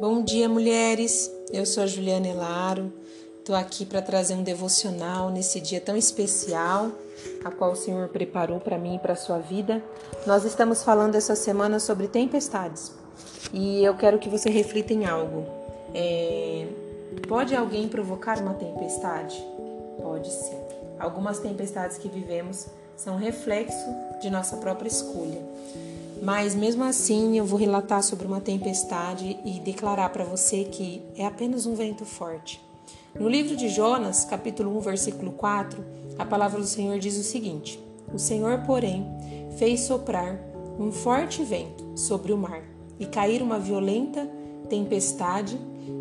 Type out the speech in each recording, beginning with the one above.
Bom dia, mulheres. Eu sou a Juliana Elaro. Estou aqui para trazer um devocional nesse dia tão especial, a qual o Senhor preparou para mim e para a sua vida. Nós estamos falando essa semana sobre tempestades e eu quero que você reflita em algo. É... Pode alguém provocar uma tempestade? Pode sim. Algumas tempestades que vivemos são reflexo de nossa própria escolha. Mas mesmo assim, eu vou relatar sobre uma tempestade e declarar para você que é apenas um vento forte. No livro de Jonas, capítulo 1, versículo 4, a palavra do Senhor diz o seguinte: O Senhor, porém, fez soprar um forte vento sobre o mar e cair uma violenta tempestade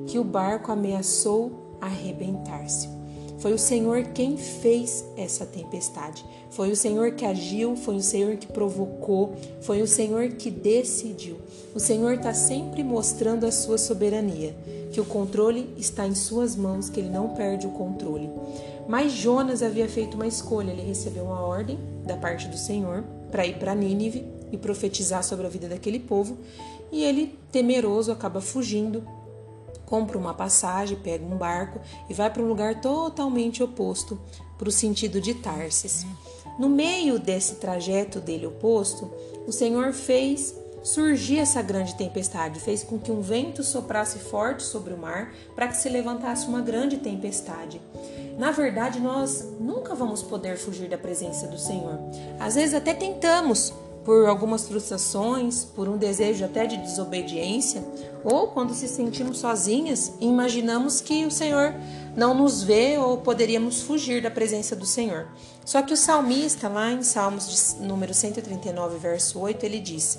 que o barco ameaçou arrebentar-se. Foi o Senhor quem fez essa tempestade. Foi o Senhor que agiu, foi o Senhor que provocou, foi o Senhor que decidiu. O Senhor está sempre mostrando a sua soberania, que o controle está em suas mãos, que ele não perde o controle. Mas Jonas havia feito uma escolha, ele recebeu uma ordem da parte do Senhor para ir para Nínive e profetizar sobre a vida daquele povo, e ele, temeroso, acaba fugindo compra uma passagem, pega um barco e vai para um lugar totalmente oposto para o sentido de Tarsis. No meio desse trajeto dele oposto, o Senhor fez surgir essa grande tempestade, fez com que um vento soprasse forte sobre o mar para que se levantasse uma grande tempestade. Na verdade, nós nunca vamos poder fugir da presença do Senhor. Às vezes até tentamos, por algumas frustrações, por um desejo até de desobediência, ou quando se sentimos sozinhas imaginamos que o Senhor não nos vê ou poderíamos fugir da presença do Senhor. Só que o salmista, lá em Salmos de número 139, verso 8, ele diz: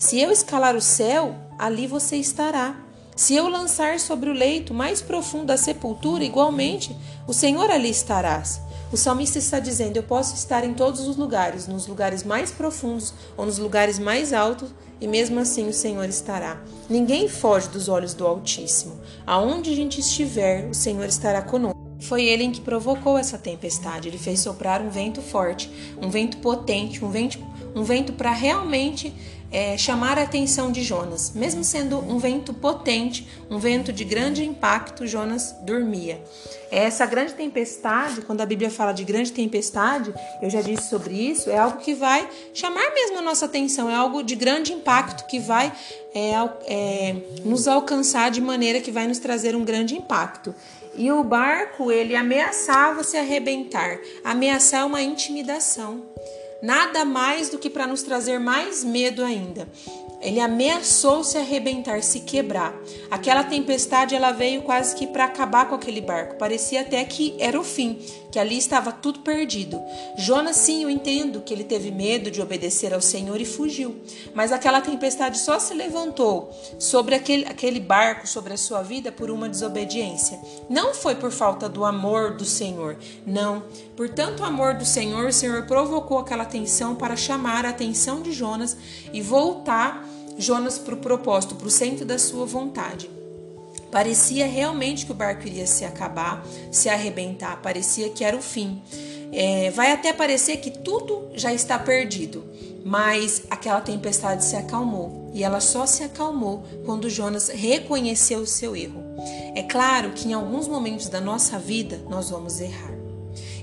Se eu escalar o céu, ali você estará. Se eu lançar sobre o leito mais profundo da sepultura, igualmente, o Senhor ali estarás. O salmista está dizendo: Eu posso estar em todos os lugares, nos lugares mais profundos ou nos lugares mais altos, e mesmo assim o Senhor estará. Ninguém foge dos olhos do Altíssimo. Aonde a gente estiver, o Senhor estará conosco. Foi ele em que provocou essa tempestade. Ele fez soprar um vento forte, um vento potente, um vento, um vento para realmente é, chamar a atenção de Jonas. Mesmo sendo um vento potente, um vento de grande impacto, Jonas dormia. Essa grande tempestade, quando a Bíblia fala de grande tempestade, eu já disse sobre isso, é algo que vai chamar mesmo a nossa atenção, é algo de grande impacto que vai é, é, nos alcançar de maneira que vai nos trazer um grande impacto. E o barco, ele ameaçava se arrebentar, ameaçar uma intimidação nada mais do que para nos trazer mais medo ainda. Ele ameaçou se arrebentar, se quebrar. Aquela tempestade ela veio quase que para acabar com aquele barco. Parecia até que era o fim, que ali estava tudo perdido. Jonas, sim, eu entendo que ele teve medo de obedecer ao Senhor e fugiu. Mas aquela tempestade só se levantou sobre aquele, aquele barco, sobre a sua vida, por uma desobediência. Não foi por falta do amor do Senhor, não. Por tanto amor do Senhor, o Senhor provocou aquela tensão para chamar a atenção de Jonas e voltar Jonas para o propósito, para o centro da sua vontade. Parecia realmente que o barco iria se acabar, se arrebentar, parecia que era o fim. É, vai até parecer que tudo já está perdido, mas aquela tempestade se acalmou e ela só se acalmou quando Jonas reconheceu o seu erro. É claro que em alguns momentos da nossa vida nós vamos errar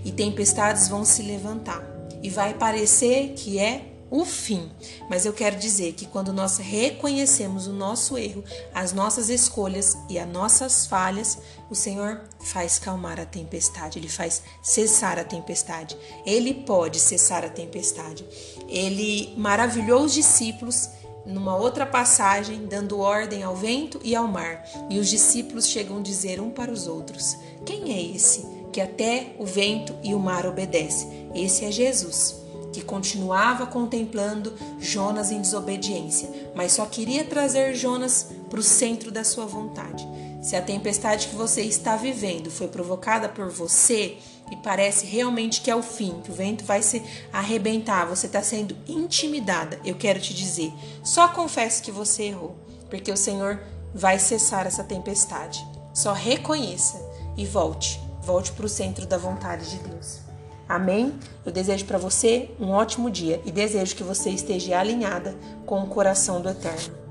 e tempestades vão se levantar e vai parecer que é o fim. Mas eu quero dizer que quando nós reconhecemos o nosso erro, as nossas escolhas e as nossas falhas, o Senhor faz calmar a tempestade, ele faz cessar a tempestade. Ele pode cessar a tempestade. Ele maravilhou os discípulos numa outra passagem, dando ordem ao vento e ao mar. E os discípulos chegam a dizer um para os outros: Quem é esse que até o vento e o mar obedece? Esse é Jesus que continuava contemplando Jonas em desobediência, mas só queria trazer Jonas para o centro da sua vontade. Se a tempestade que você está vivendo foi provocada por você e parece realmente que é o fim, que o vento vai se arrebentar, você está sendo intimidada, eu quero te dizer, só confesse que você errou, porque o Senhor vai cessar essa tempestade. Só reconheça e volte, volte para o centro da vontade de Deus. Amém? Eu desejo para você um ótimo dia e desejo que você esteja alinhada com o coração do Eterno.